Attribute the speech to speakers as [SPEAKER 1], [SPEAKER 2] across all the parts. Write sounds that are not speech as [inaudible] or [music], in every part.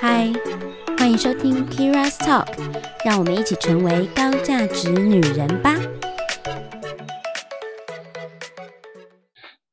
[SPEAKER 1] 嗨，欢迎收听 Kira's Talk，让我们一起成为高价值女人吧。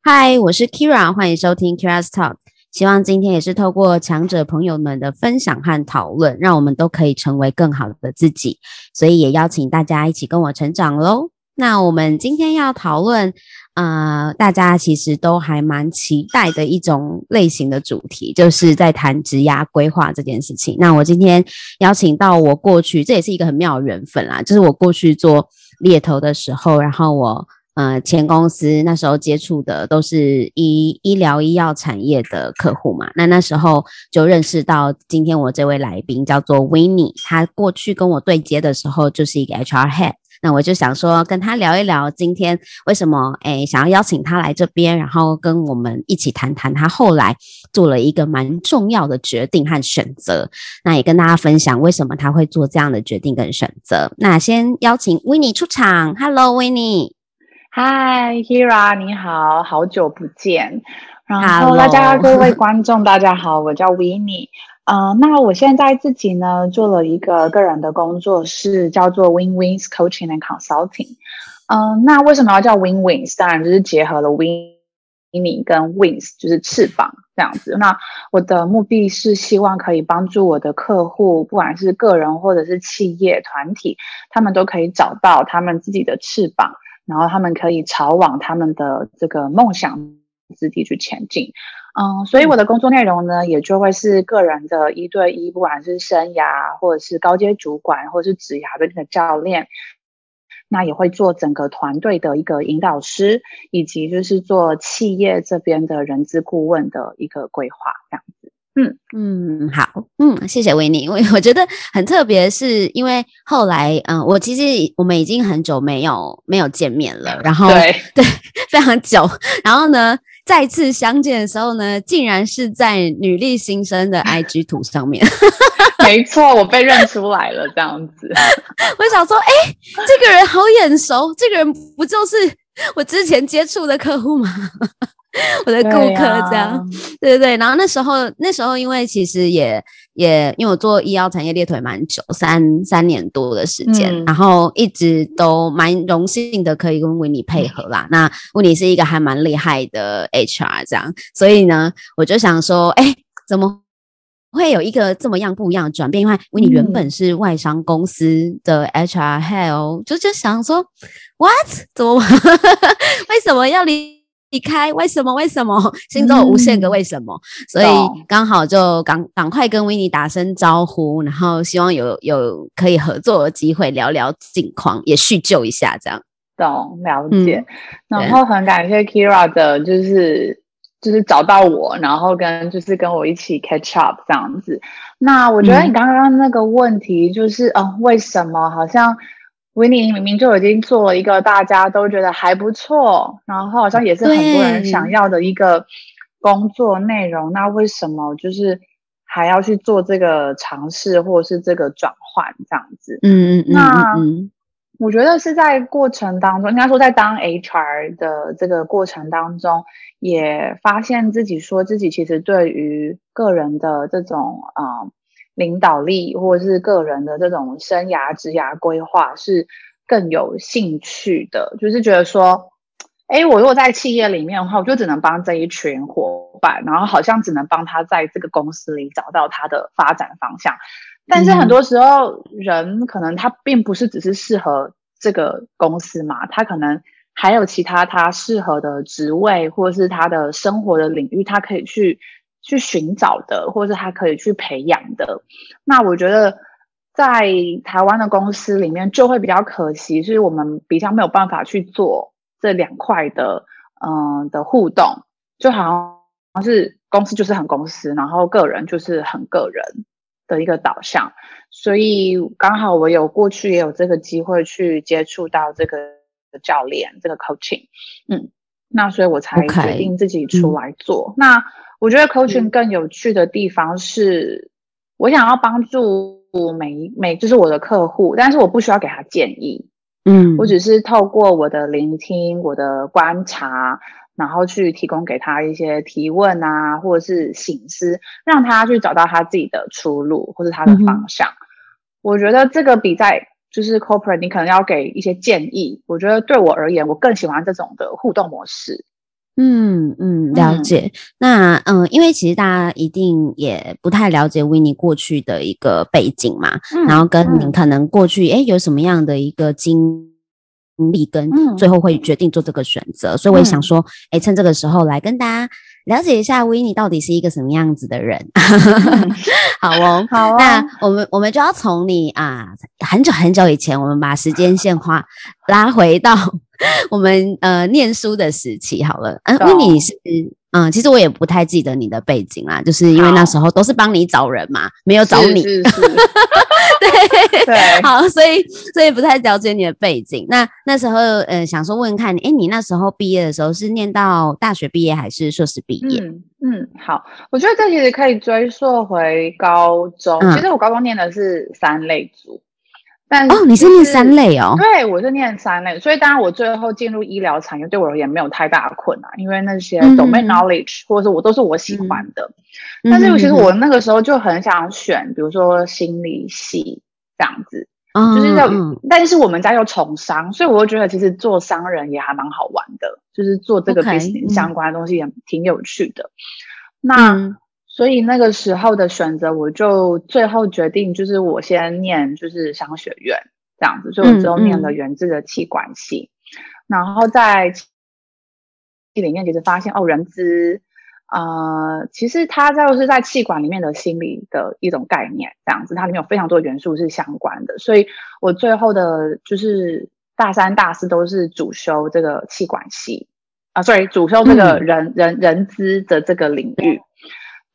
[SPEAKER 1] 嗨，我是 Kira，欢迎收听 Kira's Talk。希望今天也是透过强者朋友们的分享和讨论，让我们都可以成为更好的自己。所以也邀请大家一起跟我成长喽。那我们今天要讨论，呃，大家其实都还蛮期待的一种类型的主题，就是在谈职涯规划这件事情。那我今天邀请到我过去，这也是一个很妙的缘分啦，就是我过去做猎头的时候，然后我。呃，前公司那时候接触的都是医医疗医药产业的客户嘛，那那时候就认识到今天我这位来宾叫做 Winnie，他过去跟我对接的时候就是一个 HR Head，那我就想说跟他聊一聊今天为什么诶想要邀请他来这边，然后跟我们一起谈谈他后来做了一个蛮重要的决定和选择，那也跟大家分享为什么他会做这样的决定跟选择。那先邀请 Winnie 出场，Hello Winnie。
[SPEAKER 2] 嗨，Keira，你好，好久不见。然后大家各位观众，大家好，我叫 Winnie。呃，那我现在自己呢做了一个个人的工作室，叫做 Win Wins Coaching and Consulting。嗯、那为什么要叫 Win Wins？当然就是结合了 Winnie 跟 Wings，就是翅膀这样子。那我的目的是希望可以帮助我的客户，不管是个人或者是企业团体，他们都可以找到他们自己的翅膀。然后他们可以朝往他们的这个梦想之地去前进，嗯，所以我的工作内容呢，也就会是个人的一对一，不管是生涯或者是高阶主管，或者是职涯的那个教练，那也会做整个团队的一个引导师，以及就是做企业这边的人资顾问的一个规划，这样子。嗯
[SPEAKER 1] 嗯，好，嗯，谢谢 Winnie，因为我觉得很特别，是因为后来，嗯，我其实我们已经很久没有没有见面了，然后
[SPEAKER 2] 对。
[SPEAKER 1] 对，非常久，然后呢，再次相见的时候呢，竟然是在女力新生的 [laughs] IG 图上面，[laughs]
[SPEAKER 2] 没错，我被认出来了，这样子，[laughs]
[SPEAKER 1] 我想说，哎，这个人好眼熟，这个人不就是我之前接触的客户吗？我的顾客这样，对，对对，然后那时候那时候因为其实也也因为我做医药产业猎腿蛮久，三三年多的时间，嗯、然后一直都蛮荣幸的可以跟 Winnie 配合啦。嗯、那 Winnie 是一个还蛮厉害的 HR 这样，所以呢，我就想说，哎，怎么会有一个这么样不一样的转变？因为 Winnie 原本是外商公司的 HR Head 哦，就就想说，What？怎么 [laughs] 为什么要离？离开？为什么？为什么？[laughs] 心中有无限个为什么？嗯、所以刚好就赶赶快跟 Winnie 打声招呼，然后希望有有可以合作的机会，聊聊近况，也叙旧一下，这样。
[SPEAKER 2] 懂，了解。嗯、然后很感谢 Keira 的，就是就是找到我，然后跟就是跟我一起 catch up 这样子。那我觉得你刚刚那个问题就是，嗯、呃，为什么好像？Winnie 明明就已经做了一个大家都觉得还不错，然后好像也是很多人想要的一个工作内容，那为什么就是还要去做这个尝试或者是这个转换这样子？
[SPEAKER 1] 嗯嗯嗯。
[SPEAKER 2] 那我觉得是在过程当中，应该说在当 HR 的这个过程当中，也发现自己说自己其实对于个人的这种啊。领导力或者是个人的这种生涯职涯规划是更有兴趣的，就是觉得说，哎，我如果在企业里面的话，我就只能帮这一群伙伴，然后好像只能帮他在这个公司里找到他的发展方向。但是很多时候，人可能他并不是只是适合这个公司嘛，他可能还有其他他适合的职位，或者是他的生活的领域，他可以去。去寻找的，或者是他可以去培养的。那我觉得，在台湾的公司里面，就会比较可惜，就是我们比较没有办法去做这两块的，嗯、呃，的互动，就好像是公司就是很公司，然后个人就是很个人的一个导向。所以刚好我有过去也有这个机会去接触到这个教练，这个 coaching，嗯，那所以我才决定自己出来做。Okay. 那我觉得 coaching 更有趣的地方是，我想要帮助每一每就是我的客户，但是我不需要给他建议，嗯，我只是透过我的聆听、我的观察，然后去提供给他一些提问啊，或者是醒思，让他去找到他自己的出路或者他的方向。嗯、我觉得这个比在就是 corporate，你可能要给一些建议。我觉得对我而言，我更喜欢这种的互动模式。
[SPEAKER 1] 嗯嗯，了解。嗯那嗯，因为其实大家一定也不太了解 Winnie 过去的一个背景嘛，嗯、然后跟您可能过去诶有什么样的一个经。历跟最后会决定做这个选择，嗯、所以我也想说，哎、嗯，趁这个时候来跟大家了解一下 Winnie 到底是一个什么样子的人。嗯、[laughs] 好哦，好哦，那我们我们就要从你啊很久很久以前，我们把时间线画拉回到 [laughs] 我们呃念书的时期好了。嗯，Winnie 是。嗯，其实我也不太记得你的背景啦，就是因为那时候都是帮你找人嘛，没有找你。是是是 [laughs] 对对，好，所以所以不太了解你的背景。那那时候呃，想说问问看，哎，你那时候毕业的时候是念到大学毕业还是硕士毕业？
[SPEAKER 2] 嗯嗯，好，我觉得这其实可以追溯回高中。嗯、其实我高中念的是三类组。但
[SPEAKER 1] 哦，你是念三类哦？
[SPEAKER 2] 对，我是念三类，所以当然我最后进入医疗产业对我而言没有太大的困难，因为那些 domain knowledge、嗯、或者是我都是我喜欢的。嗯、但是其实我那个时候就很想选，比如说心理系这样子，嗯、就是要，嗯、但是我们家又从商，所以我就觉得其实做商人也还蛮好玩的，就是做这个 business 相关的东西也挺有趣的。嗯、那。嗯所以那个时候的选择，我就最后决定，就是我先念就是商学院这样子，所以我之后念了源自的气管系，嗯嗯、然后在系里面其实发现哦，人资，呃，其实它就是在气管里面的心理的一种概念，这样子，它里面有非常多元素是相关的，所以我最后的就是大三、大四都是主修这个气管系啊，sorry，主修这个人、嗯、人人资的这个领域。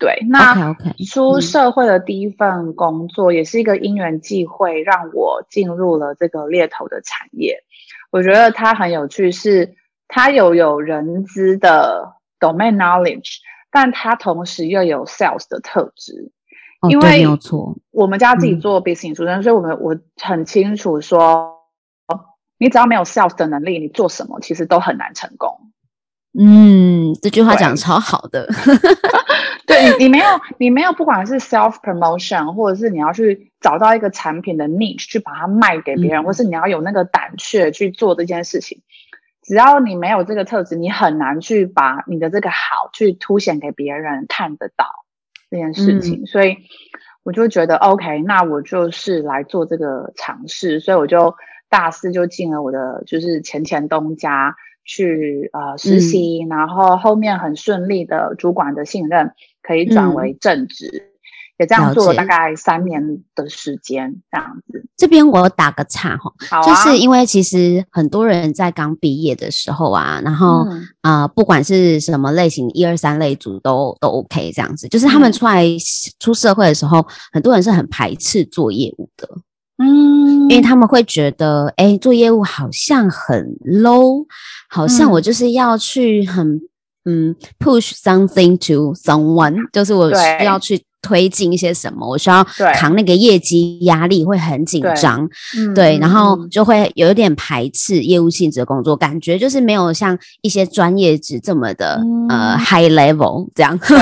[SPEAKER 2] 对，那出社会的第一份工作也是一个因缘际会，让我进入了这个猎头的产业。我觉得它很有趣是，是它有有人资的 domain knowledge，但它同时又有 sales 的特质。
[SPEAKER 1] 哦、
[SPEAKER 2] 因为没
[SPEAKER 1] 有错，
[SPEAKER 2] 我们家自己做 business 出身，嗯、所以我们我很清楚说，你只要没有 sales 的能力，你做什么其实都很难成功。
[SPEAKER 1] 嗯，这句话讲得超好的。[laughs]
[SPEAKER 2] 对，你，你没有，你没有，不管是 self promotion，或者是你要去找到一个产品的 niche 去把它卖给别人，嗯、或是你要有那个胆怯去做这件事情，只要你没有这个特质，你很难去把你的这个好去凸显给别人看得到这件事情。嗯、所以我就觉得 OK，那我就是来做这个尝试，所以我就大四就进了我的就是前前东家。去呃实习，嗯、然后后面很顺利的主管的信任，可以转为正职，嗯、也这样做了大概三年的时间，这样子。
[SPEAKER 1] 这边我打个岔哈，
[SPEAKER 2] 啊、
[SPEAKER 1] 就是因为其实很多人在刚毕业的时候啊，然后啊、嗯。呃，不管是什么类型，一二三类组都都 OK 这样子，就是他们出来出社会的时候，嗯、很多人是很排斥做业务的。嗯，因为他们会觉得，哎，做业务好像很 low，好像我就是要去很嗯，嗯 push something to someone，就是我需要去。 推进一些什么，我需要扛那个业绩压力，会很紧张，对，然后就会有点排斥业务性质的工作，感觉就是没有像一些专业职这么的、嗯、呃 high level 这样。对，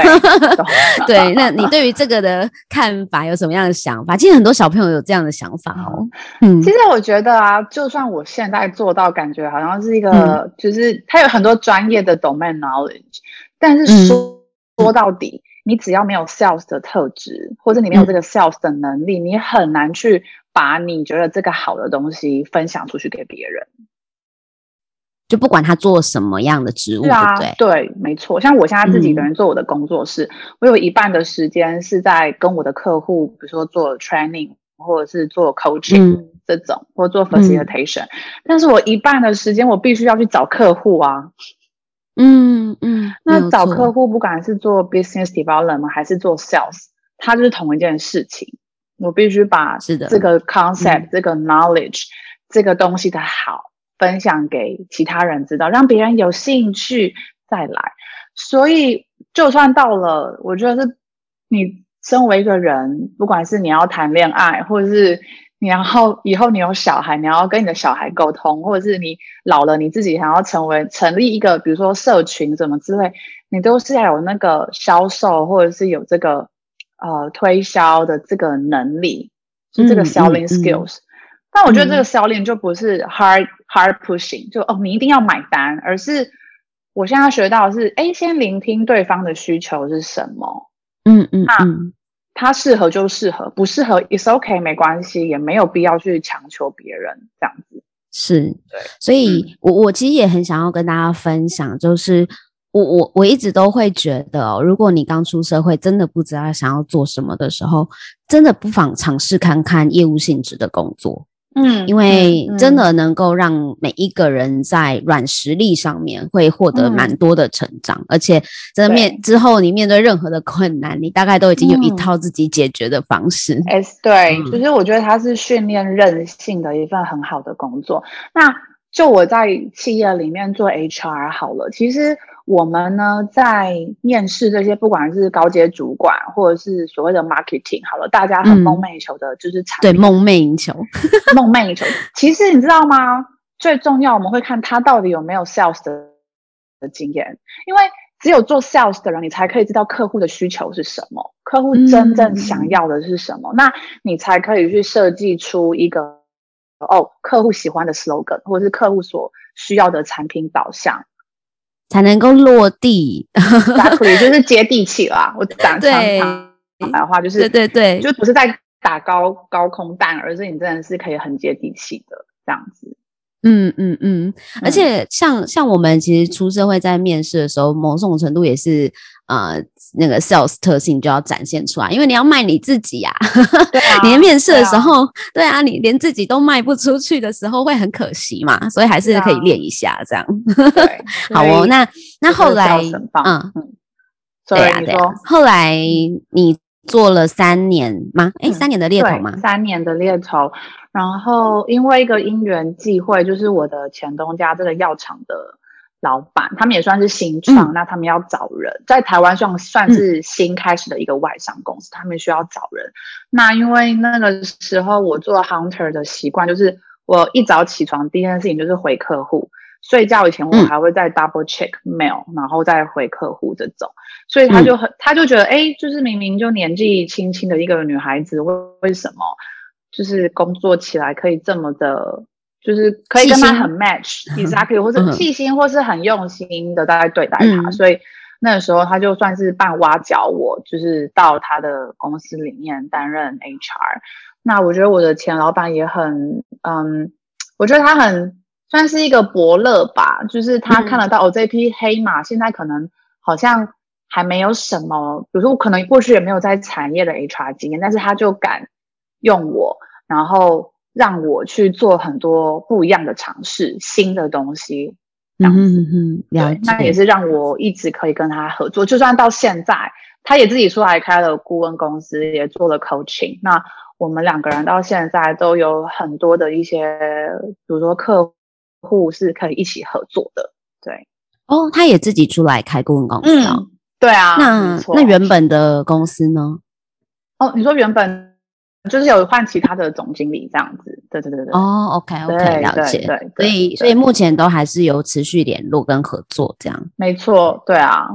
[SPEAKER 1] [laughs] 对，那你对于这个的看法有什么样的想法？其实很多小朋友有这样的想法哦。
[SPEAKER 2] 嗯，其实我觉得啊，就算我现在做到，感觉好像是一个，嗯、就是他有很多专业的 domain knowledge，但是说、嗯、说到底。你只要没有 sales 的特质，或者你没有这个 sales 的能力，嗯、你很难去把你觉得这个好的东西分享出去给别人。
[SPEAKER 1] 就不管他做什么样的职务，对啊，对，
[SPEAKER 2] 对，没错。像我现在自己一个人做我的工作室，嗯、我有一半的时间是在跟我的客户，比如说做 training，或者是做 coaching 这种，嗯、或者做 facilitation、嗯。但是我一半的时间，我必须要去找客户啊。嗯嗯，那找客户，不管是做 business development 还是做 sales，它就是同一件事情。我必须把这个 concept、嗯、这个 knowledge、这个东西的好分享给其他人知道，让别人有兴趣再来。所以，就算到了，我觉得是你身为一个人，不管是你要谈恋爱，或者是然后以后你有小孩，你要跟你的小孩沟通，或者是你老了，你自己想要成为成立一个，比如说社群什么之类，你都是要有那个销售或者是有这个呃推销的这个能力，就这个 selling skills。嗯嗯嗯、但我觉得这个 selling 就不是 hard、嗯、hard pushing，就哦你一定要买单，而是我现在学到的是，哎，先聆听对方的需求是什么。
[SPEAKER 1] 嗯嗯嗯。那
[SPEAKER 2] 他适合就适合，不适合 it's okay 没关系，也没有必要去强求别人这样子。
[SPEAKER 1] 是，对，所以我我其实也很想要跟大家分享，就是我我我一直都会觉得哦，如果你刚出社会，真的不知道想要做什么的时候，真的不妨尝试看看业务性质的工作。嗯，因为真的能够让每一个人在软实力上面会获得蛮多的成长，嗯、而且在面之后，你面对任何的困难，你大概都已经有一套自己解决的方式。
[SPEAKER 2] 哎、嗯，对，嗯、就是我觉得它是训练韧性的一份很好的工作。那就我在企业里面做 HR 好了，其实。我们呢，在面试这些，不管是高阶主管，或者是所谓的 marketing，好了，大家很梦寐以求的就是产品，
[SPEAKER 1] 对，梦寐以求，[laughs]
[SPEAKER 2] 梦寐以求。其实你知道吗？最重要，我们会看他到底有没有 sales 的的经验，因为只有做 sales 的人，你才可以知道客户的需求是什么，客户真正想要的是什么，嗯、那你才可以去设计出一个哦，客户喜欢的 slogan，或者是客户所需要的产品导向。
[SPEAKER 1] 才能够落地
[SPEAKER 2] ，Exactly，[laughs] 就是接地气啦。我讲长白话就是，对对对，就不是在打高高空弹，而是你真的是可以很接地气的这样子。
[SPEAKER 1] 嗯嗯嗯，而且像像我们其实出社会在面试的时候，某种程度也是呃那个 sales 特性就要展现出来，因为你要卖你自己呀。[laughs] 对啊，你面试的时候，对啊，你连自己都卖不出去的时候会很可惜嘛，所以还是可以练一下这样。[laughs] 对，好哦，那那后来嗯，对啊对啊，后来你做了三年吗？诶，三年的猎头吗？
[SPEAKER 2] 三年的猎头。然后因为一个因缘际会，就是我的前东家这个药厂的老板，他们也算是新创，嗯、那他们要找人，在台湾算算是新开始的一个外商公司，嗯、他们需要找人。那因为那个时候我做 hunter 的习惯，就是我一早起床第一件事情就是回客户，睡觉以前我还会再 double check mail，、嗯、然后再回客户这种，所以他就很他就觉得，哎，就是明明就年纪轻轻的一个女孩子，为为什么？就是工作起来可以这么的，就是可以跟他很 match，exactly，[laughs] 或是细心，或是很用心的在对待他，嗯、所以那个时候他就算是半挖角我，就是到他的公司里面担任 HR。那我觉得我的前老板也很，嗯，我觉得他很算是一个伯乐吧，就是他看得到我、嗯哦、这匹黑马现在可能好像还没有什么，比如说我可能过去也没有在产业的 HR 经验，但是他就敢。用我，然后让我去做很多不一样的尝试，新的东西，这样子，嗯，对，那也是让我一直可以跟他合作，就算到现在，他也自己出来开了顾问公司，也做了 coaching，那我们两个人到现在都有很多的一些，比如说客户是可以一起合作的，对。
[SPEAKER 1] 哦，他也自己出来开顾问公司啊？
[SPEAKER 2] 嗯，对啊。
[SPEAKER 1] 那那原本的公司呢？
[SPEAKER 2] 哦，你说原本。就是有换其他的总经理这样子，对对对对。
[SPEAKER 1] 哦，OK OK，了解。对，所以所以目前都还是有持续联络跟合作这样。
[SPEAKER 2] 没错，对啊。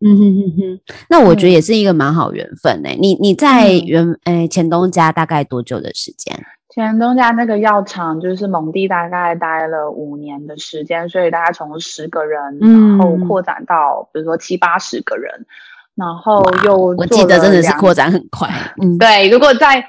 [SPEAKER 1] 嗯哼哼哼，那我觉得也是一个蛮好缘分诶、欸。你你在原诶、欸、前东家大概多久的时间？
[SPEAKER 2] 前东家那个药厂就是蒙地，大概待了五年的时间，所以大概从十个人，然后扩展到比如说七八十个人。然后又
[SPEAKER 1] 我记得真的是扩展很快，
[SPEAKER 2] 嗯，对。如果在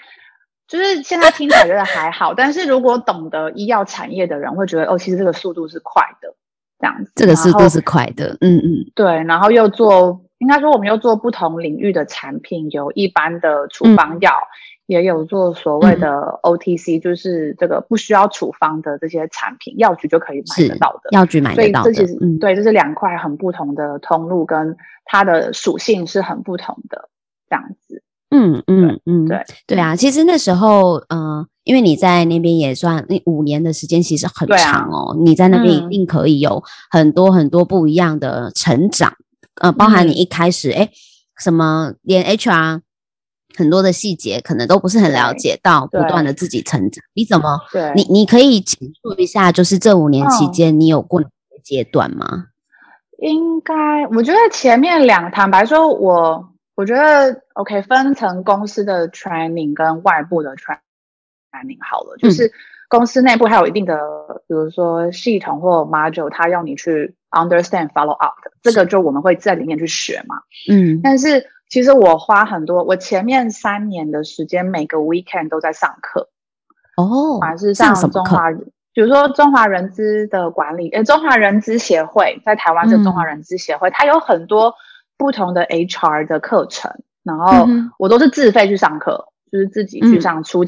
[SPEAKER 2] 就是现在听起来觉得还好，但是如果懂得医药产业的人会觉得哦，其实这个速度是快的，这样子。
[SPEAKER 1] 这个速度是快的，嗯嗯。
[SPEAKER 2] 对，然后又做，应该说我们又做不同领域的产品，有一般的处方药。嗯也有做所谓的 OTC，、嗯、就是这个不需要处方的这些产品，药局就可以买得到的。
[SPEAKER 1] 药局买得到的。
[SPEAKER 2] 所以这其实，嗯，对，这是两块很不同的通路，跟它的属性是很不同的，这样子。
[SPEAKER 1] 嗯嗯嗯，对对啊。其实那时候，嗯、呃，因为你在那边也算那五年的时间，其实很长哦。啊、你在那边一定可以有很多很多不一样的成长，嗯、呃，包含你一开始，哎、嗯，什么连 HR。很多的细节可能都不是很了解，到不断的自己成长。你怎么？
[SPEAKER 2] 对，
[SPEAKER 1] 你你可以简述一下，就是这五年期间你有过哪些阶段吗？
[SPEAKER 2] 应该，我觉得前面两，坦白说，我我觉得 OK，分成公司的 training 跟外部的 training 好了，就是公司内部还有一定的，比如说系统或 module，它要你去 understand follow up 的，这个就我们会在里面去学嘛。嗯，但是其实我花很多，我前面三年的时间，每个 weekend 都在上课。哦，还是上中华。比如说中华人资的管理，呃，中华人资协会在台湾的中华人资协会，嗯、它有很多不同的 HR 的课程，然后我都是自费去上课，就是自己去上初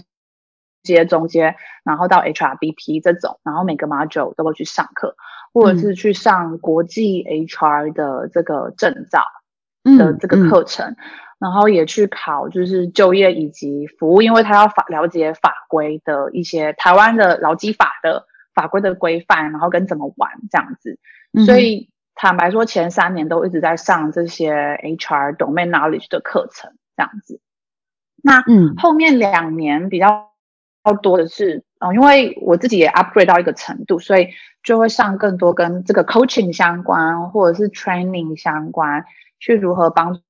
[SPEAKER 2] 阶、中阶，然后到 HRBP 这种，然后每个 module 都会去上课，或者是去上国际 HR 的这个证照的这个课程。嗯嗯然后也去考，就是就业以及服务，因为他要法了解法规的一些台湾的劳基法的法规的规范，然后跟怎么玩这样子。嗯、所以坦白说，前三年都一直在上这些 HR domain knowledge 的课程这样子。那嗯，后面两年比较要多的是，嗯，因为我自己也 upgrade 到一个程度，所以就会上更多跟这个 coaching 相关或者是 training 相关，去如何帮助。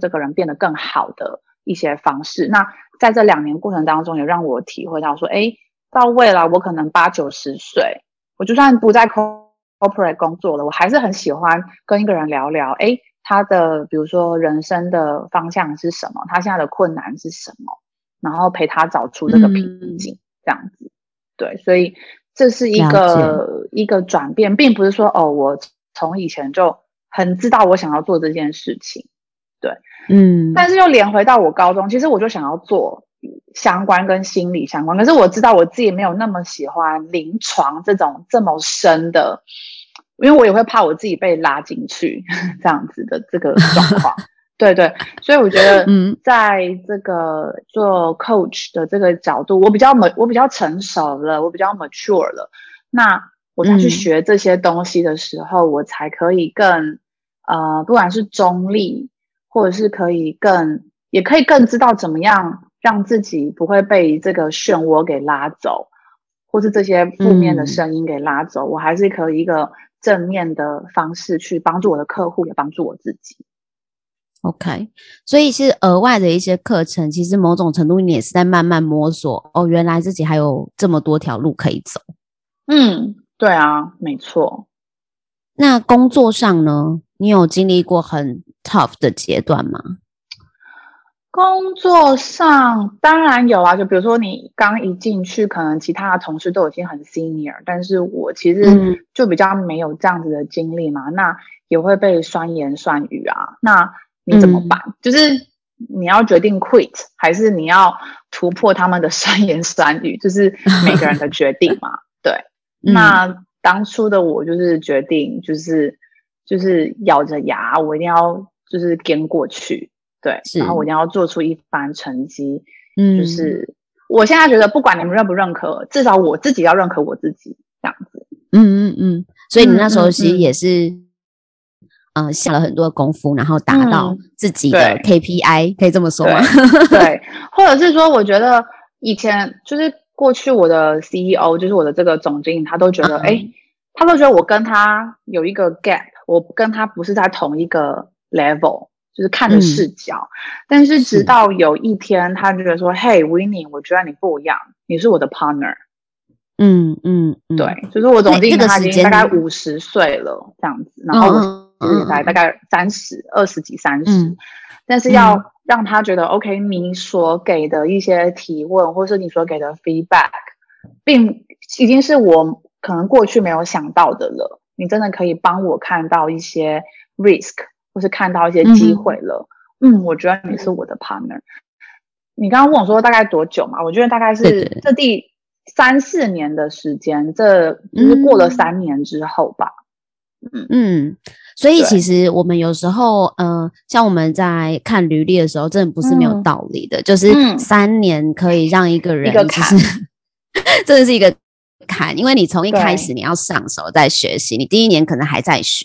[SPEAKER 2] 这个人变得更好的一些方式。那在这两年过程当中，也让我体会到说，哎，到未来我可能八九十岁，我就算不在 corporate 工作了，我还是很喜欢跟一个人聊聊，哎，他的比如说人生的方向是什么，他现在的困难是什么，然后陪他找出这个瓶颈，这样子。对，所以这是一个一个转变，并不是说哦，我从以前就很知道我想要做这件事情。对，嗯，但是又连回到我高中，其实我就想要做相关跟心理相关，可是我知道我自己没有那么喜欢临床这种这么深的，因为我也会怕我自己被拉进去 [laughs] 这样子的这个状况。对对，所以我觉得，嗯，在这个做 coach 的这个角度，我比较我比较成熟了，我比较 mature 了。那我再去学这些东西的时候，嗯、我才可以更呃，不管是中立。或者是可以更，也可以更知道怎么样让自己不会被这个漩涡给拉走，或是这些负面的声音给拉走。嗯、我还是可以一个正面的方式去帮助我的客户，也帮助我自己。
[SPEAKER 1] OK，所以是额外的一些课程，其实某种程度你也是在慢慢摸索。哦，原来自己还有这么多条路可以走。
[SPEAKER 2] 嗯，对啊，没错。
[SPEAKER 1] 那工作上呢？你有经历过很 tough 的阶段吗？
[SPEAKER 2] 工作上当然有啊，就比如说你刚一进去，可能其他的同事都已经很 senior，但是我其实就比较没有这样子的经历嘛，嗯、那也会被酸言酸语啊，那你怎么办？嗯、就是你要决定 quit，还是你要突破他们的 [laughs] 酸言酸语？就是每个人的决定嘛。对，[laughs] 嗯、那当初的我就是决定就是。就是咬着牙，我一定要就是跟过去，对，然后我一定要做出一番成绩。嗯，就是我现在觉得，不管你们认不认可，至少我自己要认可我自己，这样子。
[SPEAKER 1] 嗯嗯嗯。所以你那时候其实也是，嗯，下了很多功夫，然后达到自己的 KPI，、嗯、可以这么说吗？
[SPEAKER 2] 对，对，[laughs] 或者是说，我觉得以前就是过去我的 CEO，就是我的这个总经理，他都觉得，哎、他都觉得我跟他有一个 gap。我跟他不是在同一个 level，就是看的视角。嗯、但是直到有一天，他就觉得说：“嘿是，Winnie，我觉得你不一样，你是我的 partner。嗯”嗯嗯，对，就是我总经理他已经大概五十岁了这样子，然后我现在大概三十二十几三十，嗯、但是要让他觉得、嗯、OK，你所给的一些提问，或是你所给的 feedback，并已经是我可能过去没有想到的了。你真的可以帮我看到一些 risk，或是看到一些机会了。嗯，嗯，我觉得你是我的 partner。你刚刚问我说大概多久嘛？我觉得大概是这第三四年的时间，这就是过了三年之后吧。
[SPEAKER 1] 嗯嗯，所以其实我们有时候，嗯、呃，像我们在看履历的时候，真的不是没有道理的。嗯、就是三年可以让一个人、就是，一个坎，[laughs] 真的是一个。看，因为你从一开始你要上手在学习，你第一年可能还在学，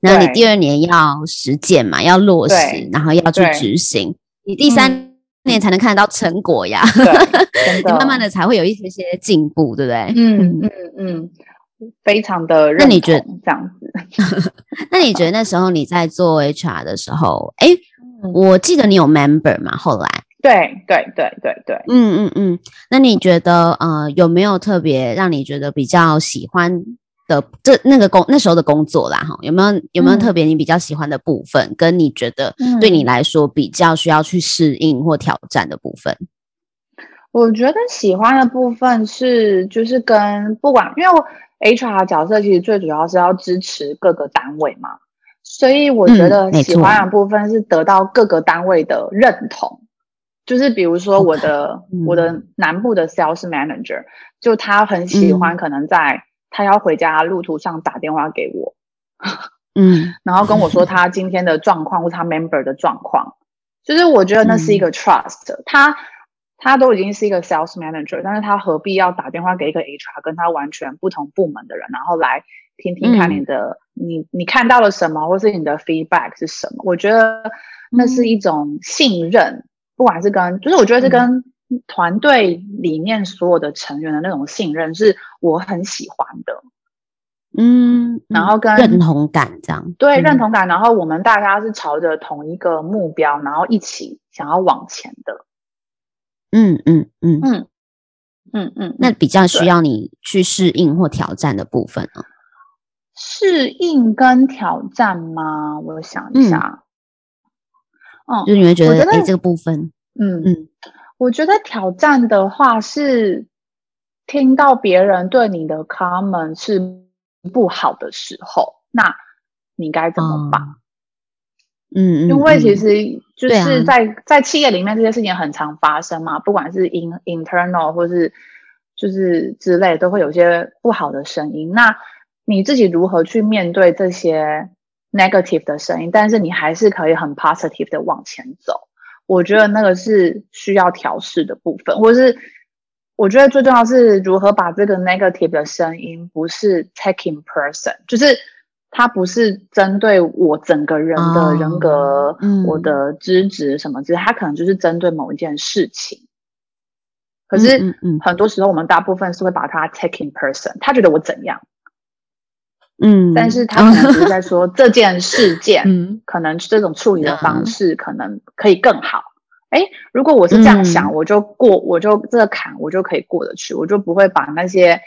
[SPEAKER 1] 然后你第二年要实践嘛，要落实，然后要去执行。你第三年才能看得到成果呀。
[SPEAKER 2] 对，[laughs] 你
[SPEAKER 1] 慢慢的才会有一些些进步，对不对？
[SPEAKER 2] 嗯嗯嗯，非常的认同。
[SPEAKER 1] 那你觉得
[SPEAKER 2] 这样子？[laughs]
[SPEAKER 1] 那你觉得那时候你在做 HR 的时候，哎，我记得你有 member 嘛？后来，
[SPEAKER 2] 对对对对对，
[SPEAKER 1] 嗯嗯嗯。那你觉得呃有没有特别让你觉得比较喜欢？的这那个工那时候的工作啦，哈，有没有有没有特别你比较喜欢的部分，嗯、跟你觉得对你来说比较需要去适应或挑战的部分？
[SPEAKER 2] 我觉得喜欢的部分是，就是跟不管，因为我 HR 角色其实最主要是要支持各个单位嘛，所以我觉得喜欢的部分是得到各个单位的认同。嗯、就是比如说我的、嗯、我的南部的 Sales Manager，就他很喜欢可能在、嗯他要回家路途上打电话给我，嗯，[laughs] 然后跟我说他今天的状况或他 member 的状况，就是我觉得那是一个 trust，嗯。他他都已经是一个 sales manager，但是他何必要打电话给一个 HR，跟他完全不同部门的人，然后来听听看你的，嗯、你你看到了什么，或是你的 feedback 是什么？我觉得那是一种信任，不管是跟，就是我觉得是跟。嗯团队里面所有的成员的那种信任是我很喜欢的，
[SPEAKER 1] 嗯，
[SPEAKER 2] 然后跟
[SPEAKER 1] 认同感这样，
[SPEAKER 2] 对，认同感，然后我们大家是朝着同一个目标，然后一起想要往前的，
[SPEAKER 1] 嗯嗯嗯。
[SPEAKER 2] 嗯嗯嗯，
[SPEAKER 1] 那比较需要你去适应或挑战的部分呢？
[SPEAKER 2] 适应跟挑战吗？我想一下，
[SPEAKER 1] 嗯，就你会觉得哎，这个部分，
[SPEAKER 2] 嗯嗯。我觉得挑战的话是听到别人对你的 comment 是不好的时候，那你该怎么办？
[SPEAKER 1] 嗯嗯，
[SPEAKER 2] 因为其实就是在、啊、在企业里面这些事情很常发生嘛，不管是 in internal 或是就是之类，都会有些不好的声音。那你自己如何去面对这些 negative 的声音？但是你还是可以很 positive 的往前走。我觉得那个是需要调试的部分，或是我觉得最重要是如何把这个 negative 的声音不是 taking person，就是它不是针对我整个人的人格、我的资质什么之类，它可能就是针对某一件事情。可是很多时候我们大部分是会把它 taking person，他觉得我怎样？嗯，但是他可能只是在说这件事件，嗯，[laughs] 可能这种处理的方式可能可以更好。哎、嗯，如果我是这样想，嗯、我就过，我就这个坎，我就可以过得去，我就不会把那些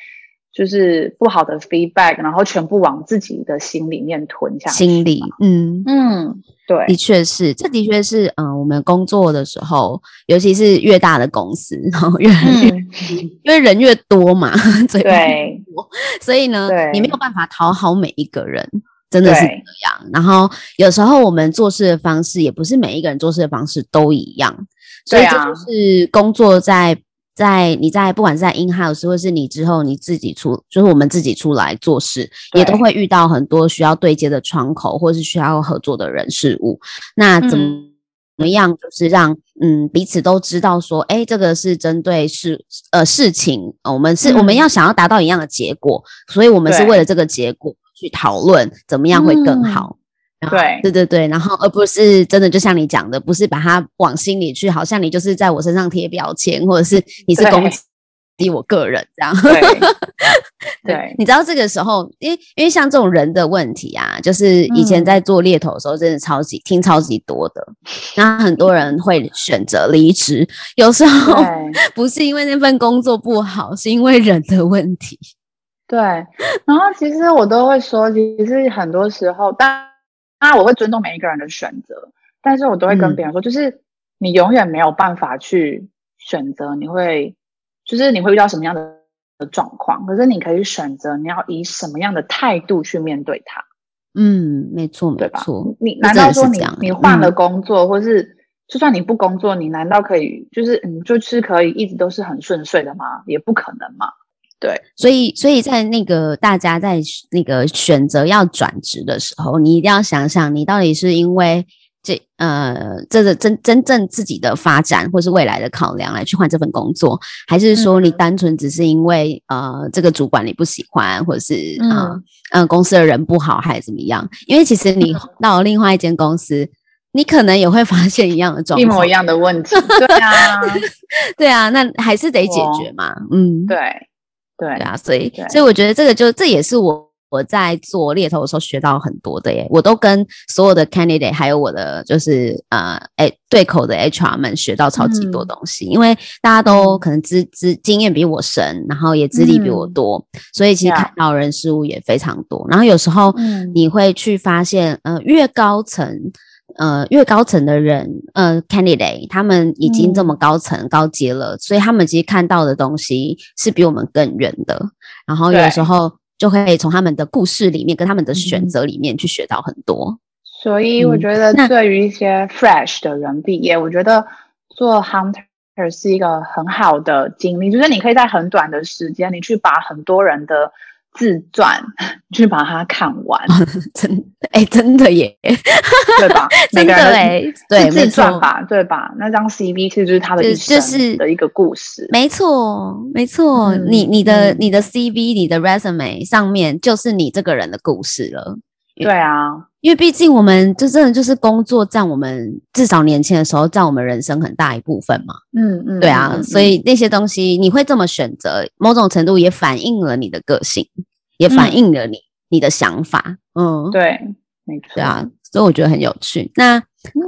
[SPEAKER 2] 就是不好的 feedback，然后全部往自己的心里面吞下去。
[SPEAKER 1] 心里，嗯
[SPEAKER 2] 嗯。对，的
[SPEAKER 1] 确是，这的确是，嗯、呃，我们工作的时候，尤其是越大的公司，然后越、嗯、因为人越多嘛，[laughs] 对，对，所以呢，你没有办法讨好每一个人，真的是这样。然后有时候我们做事的方式，也不是每一个人做事的方式都一样，所以这就是工作在。在你在不管是在 in house 或是你之后你自己出，就是我们自己出来做事，也都会遇到很多需要对接的窗口，或是需要合作的人事物。那怎么、嗯、怎么样，就是让嗯彼此都知道说，哎，这个是针对事呃事情，我们是、嗯、我们要想要达到一样的结果，所以我们是为了这个结果去讨论怎么样会更好。嗯对。对对对，然后而不是真的就像你讲的，不是把它往心里去，好像你就是在我身上贴标签，或者是你是攻击我个人这样。对，[laughs] 对，对，你知道这个时候，因为因为像这种人的问题啊，就是以前在做猎头的时候，真的超级、嗯、听超级多的，那很多人会选择离职，有时候 [laughs] 不是因为那份工作不好，是因为人的问题。
[SPEAKER 2] 对，然后其实我都会说，其实很多时候，当那我会尊重每一个人的选择，但是我都会跟别人说，就是你永远没有办法去选择，你会就是你会遇到什么样的状况，可是你可以选择你要以什么样的态度去面对它。
[SPEAKER 1] 嗯，没错，对吧？
[SPEAKER 2] 你难道说你你换了工作，或是就算你不工作，你难道可以就是你就是可以一直都是很顺遂的吗？也不可能嘛。对，
[SPEAKER 1] 所以，所以在那个大家在那个选择要转职的时候，你一定要想想，你到底是因为这呃，这个真真正自己的发展或是未来的考量来去换这份工作，还是说你单纯只是因为、嗯、呃这个主管你不喜欢，或者是啊嗯、呃、公司的人不好，还是怎么样？因为其实你到了另外一间公司，你可能也会发现一样的状况，
[SPEAKER 2] 一模一样的问题。[laughs] 对啊，
[SPEAKER 1] 对啊，那还是得解决嘛。嗯，
[SPEAKER 2] 对，对，
[SPEAKER 1] 对啊，所以，所以我觉得这个就这也是我。我在做猎头的时候学到很多的耶，我都跟所有的 candidate 还有我的就是呃哎对口的 HR 们学到超级多东西，嗯、因为大家都可能资资经验比我深，然后也资历比我多，嗯、所以其实看到人事物也非常多。然后有时候你会去发现，呃，越高层呃越高层的人呃 candidate 他们已经这么高层、嗯、高阶了，所以他们其实看到的东西是比我们更远的。然后有时候。就可以从他们的故事里面，跟他们的选择里面去学到很多。
[SPEAKER 2] 所以我觉得，对于一些 fresh 的人毕业，我觉得做 hunter 是一个很好的经历，就是你可以在很短的时间，你去把很多人的。自传 [laughs] 去把它看完，[laughs]
[SPEAKER 1] 真哎、欸，真的耶，
[SPEAKER 2] 对吧？[laughs]
[SPEAKER 1] 真的哎，对，
[SPEAKER 2] 自传吧，对吧？那张 CV 其实就是他的一生的一个故事，
[SPEAKER 1] 没错，没错。嗯、你你的、嗯、你的 CV，你的 resume 上面就是你这个人的故事了。
[SPEAKER 2] 对啊。
[SPEAKER 1] 因为毕竟我们就真的就是工作占我们至少年轻的时候占我们人生很大一部分嘛，
[SPEAKER 2] 嗯嗯，
[SPEAKER 1] 对啊，
[SPEAKER 2] 嗯、
[SPEAKER 1] 所以那些东西你会这么选择，某种程度也反映了你的个性，也反映了你、嗯、你的想法，嗯，
[SPEAKER 2] 对，没错，
[SPEAKER 1] 对啊，所以我觉得很有趣。那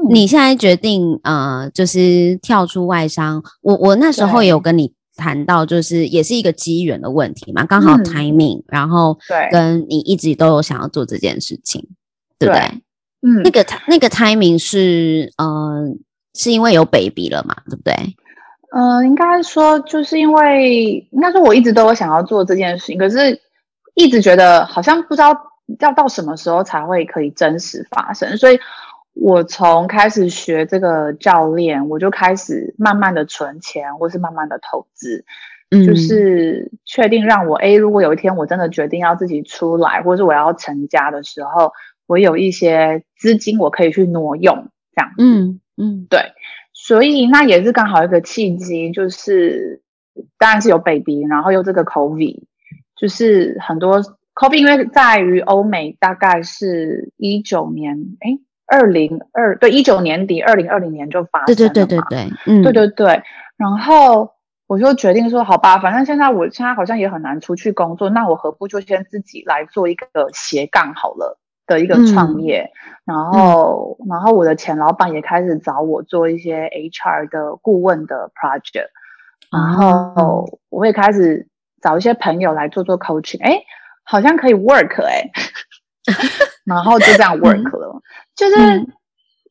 [SPEAKER 1] 你现在决定呃，就是跳出外商，我我那时候也有跟你。谈到就是也是一个机缘的问题嘛，刚好 timing，、嗯、然后对，跟你一直都有想要做这件事情，对，对不对？嗯，那个那个 timing 是嗯、呃，是因为有 baby 了嘛，对不对？
[SPEAKER 2] 嗯、呃，应该说就是因为应该说我一直都有想要做这件事情，可是一直觉得好像不知道要到什么时候才会可以真实发生，所以。我从开始学这个教练，我就开始慢慢的存钱，或是慢慢的投资，嗯，就是确定让我，诶，如果有一天我真的决定要自己出来，或是我要成家的时候，我有一些资金我可以去挪用，这样，
[SPEAKER 1] 嗯嗯，
[SPEAKER 2] 对，所以那也是刚好一个契机，就是当然是有 baby，然后又这个 COVID，就是很多 COVID，因为在于欧美大概是一九年，诶。二零二对一九年底，二零二零年就发生了嘛。对对对对对，嗯，对对对。然后我就决定说，好吧，反正现在我现在好像也很难出去工作，那我何不就先自己来做一个斜杠好了的一个创业。嗯、然后，嗯、然后我的前老板也开始找我做一些 HR 的顾问的 project，然后我也开始找一些朋友来做做 coaching，哎，好像可以 work 哎。[laughs] 然后就这样 work 了，嗯、就是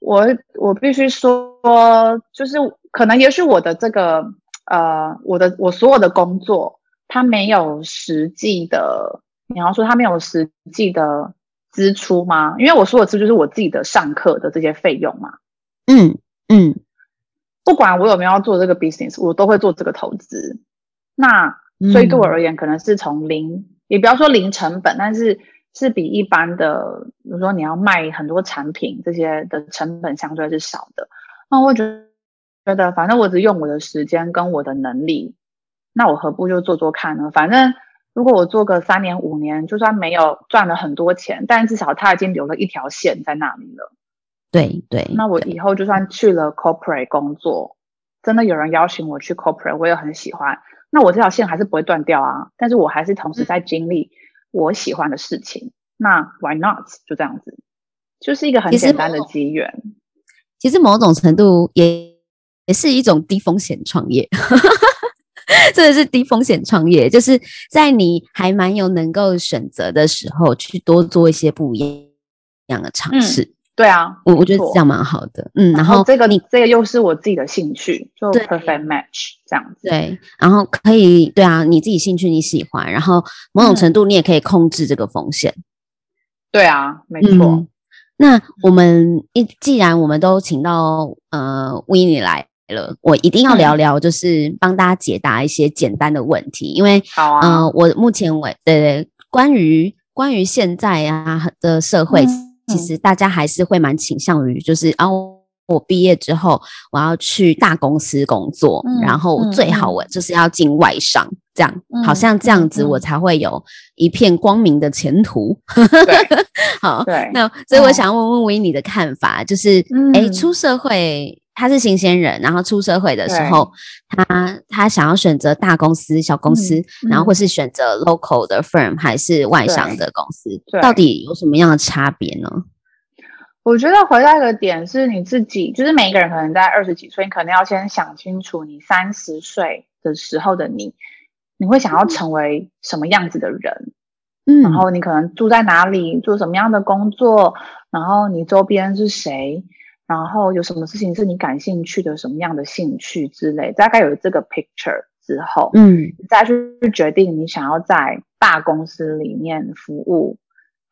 [SPEAKER 2] 我我必须说，就是可能也许我的这个呃，我的我所有的工作，它没有实际的，你要说它没有实际的支出吗？因为我说的支出就是我自己的上课的这些费用嘛。嗯嗯，不管我有没有要做这个 business，我都会做这个投资。那所以对我而言，可能是从零，嗯、也不要说零成本，但是。是比一般的，比如说你要卖很多产品，这些的成本相对是少的。那我觉得，反正我只用我的时间跟我的能力，那我何不就做做看呢？反正如果我做个三年五年，就算没有赚了很多钱，但至少他已经留了一条线在那里了。
[SPEAKER 1] 对对。
[SPEAKER 2] 那我以后就算去了 corporate 工作，真的有人邀请我去 corporate，我也很喜欢。那我这条线还是不会断掉啊。但是我还是同时在经历。嗯我喜欢的事情，那 Why not？就这样子，就是一个很简单的机缘。
[SPEAKER 1] 其实某种程度也也是一种低风险创业，[laughs] 真的是低风险创业，就是在你还蛮有能够选择的时候，去多做一些不一样的尝试。嗯
[SPEAKER 2] 对啊，
[SPEAKER 1] 我我觉得这样蛮好的，嗯，然后，
[SPEAKER 2] 这个你这个又是我自己的兴趣，就 perfect match 这样子，
[SPEAKER 1] 对，然后可以，对啊，你自己兴趣你喜欢，然后某种程度你也可以控制这个风险，嗯、
[SPEAKER 2] 对啊，没错、
[SPEAKER 1] 嗯。那我们一既然我们都请到呃 Winnie 来了，我一定要聊聊，就是帮大家解答一些简单的问题，嗯、因为
[SPEAKER 2] 好啊，
[SPEAKER 1] 呃，我目前为对对，关于关于现在啊的社会。嗯其实大家还是会蛮倾向于，就是啊，我毕业之后我要去大公司工作，嗯、然后最好我就是要进外商，这样、嗯、好像这样子我才会有一片光明的前途。[laughs]
[SPEAKER 2] 对
[SPEAKER 1] 好，
[SPEAKER 2] 对，
[SPEAKER 1] 那所以我想问问 Winnie 的看法，就是，哎、嗯，出社会他是新鲜人，然后出社会的时候，他他想要选择大公司、小公司，嗯、然后或是选择 local 的 firm 还是外商的公司，到底有什么样的差别呢？
[SPEAKER 2] 我觉得回到一个点是你自己，就是每一个人可能在二十几岁，你可能要先想清楚，你三十岁的时候的你，你会想要成为什么样子的人？嗯，然后你可能住在哪里，做什么样的工作，然后你周边是谁，然后有什么事情是你感兴趣的，什么样的兴趣之类，大概有这个 picture 之后，嗯，再去决定你想要在大公司里面服务。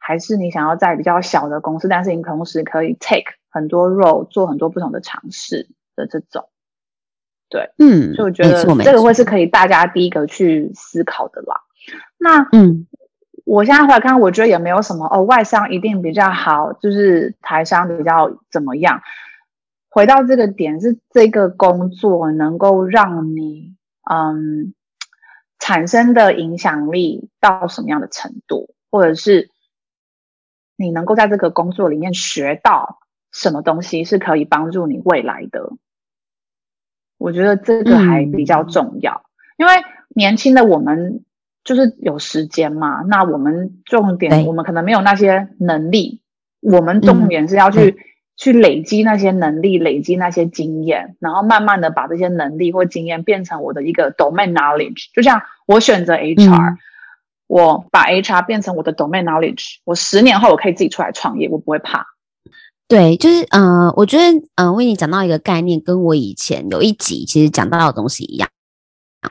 [SPEAKER 2] 还是你想要在比较小的公司，但是你同时可以 take 很多 role，做很多不同的尝试的这种，对，嗯，所以我觉得这个会是可以大家第一个去思考的啦。那，嗯，我现在回来看，我觉得也没有什么哦，外商一定比较好，就是台商比较怎么样？回到这个点，是这个工作能够让你嗯产生的影响力到什么样的程度，或者是。你能够在这个工作里面学到什么东西是可以帮助你未来的？我觉得这个还比较重要，嗯、因为年轻的我们就是有时间嘛。那我们重点，我们可能没有那些能力，我们重点是要去、嗯、去累积那些能力，累积那些经验，然后慢慢的把这些能力或经验变成我的一个 domain knowledge。就像我选择 HR。嗯我把 HR 变成我的 domain knowledge，我十年后我可以自己出来创业，我不会怕。
[SPEAKER 1] 对，就是呃，我觉得嗯，为你讲到一个概念，跟我以前有一集其实讲到的东西一样。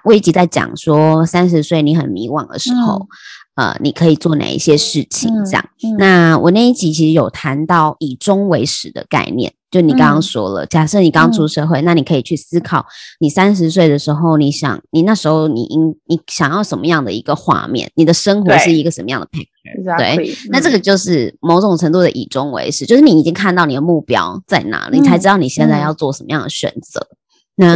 [SPEAKER 1] 我一直在讲说，三十岁你很迷惘的时候，嗯、呃，你可以做哪一些事情？这样。嗯嗯、那我那一集其实有谈到以终为始的概念。就你刚刚说了，嗯、假设你刚出社会，嗯、那你可以去思考，你三十岁的时候，你想，你那时候你应你想要什么样的一个画面？你的生活是一个什么样的 picture？对，那这个就是某种程度的以终为始，就是你已经看到你的目标在哪里，你才知道你现在要做什么样的选择。嗯、那，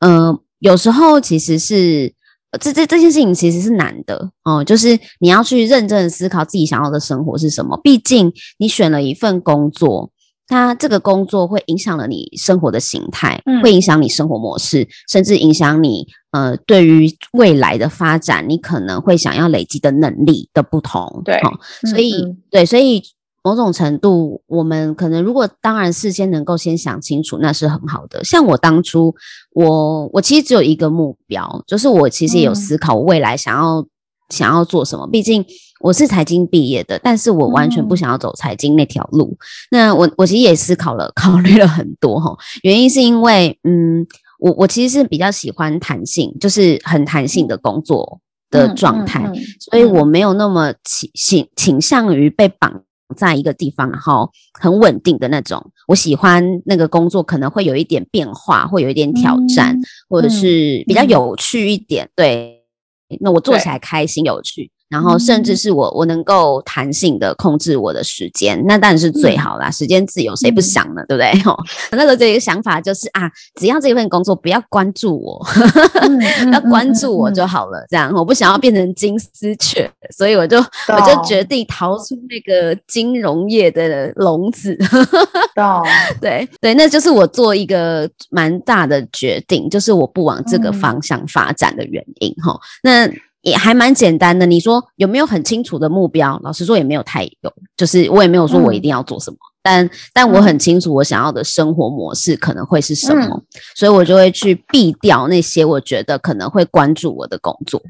[SPEAKER 1] 嗯、呃，有时候其实是这这这件事情其实是难的哦、呃，就是你要去认真的思考自己想要的生活是什么。毕竟你选了一份工作。它这个工作会影响了你生活的形态，嗯、会影响你生活模式，甚至影响你呃对于未来的发展，你可能会想要累积的能力的不同。
[SPEAKER 2] 对，
[SPEAKER 1] 哦、所以对，所以某种程度，我们可能如果当然事先能够先想清楚，那是很好的。像我当初，我我其实只有一个目标，就是我其实也有思考我未来想要、嗯、想要做什么，毕竟。我是财经毕业的，但是我完全不想要走财经那条路。嗯、那我我其实也思考了，[laughs] 考虑了很多哈。原因是因为，嗯，我我其实是比较喜欢弹性，就是很弹性的工作的状态，嗯嗯嗯、所以我没有那么倾倾倾向于被绑在一个地方，然后很稳定的那种。我喜欢那个工作可能会有一点变化，会有一点挑战，嗯、或者是比较有趣一点。嗯、对，那我做起来开心有趣。然后，甚至是我，我能够弹性的控制我的时间，那当然是最好啦。时间自由，谁不想呢？对不对？哦，那时候这一个想法就是啊，只要这份工作不要关注我，[laughs] 要关注我就好了。这样，我不想要变成金丝雀，所以我就我就决定逃出那个金融业的笼子。[laughs] 对对，那就是我做一个蛮大的决定，就是我不往这个方向发展的原因。哈，那。也还蛮简单的，你说有没有很清楚的目标？老实说也没有太有，就是我也没有说我一定要做什么，嗯、但但我很清楚我想要的生活模式可能会是什么，嗯、所以我就会去避掉那些我觉得可能会关注我的工作。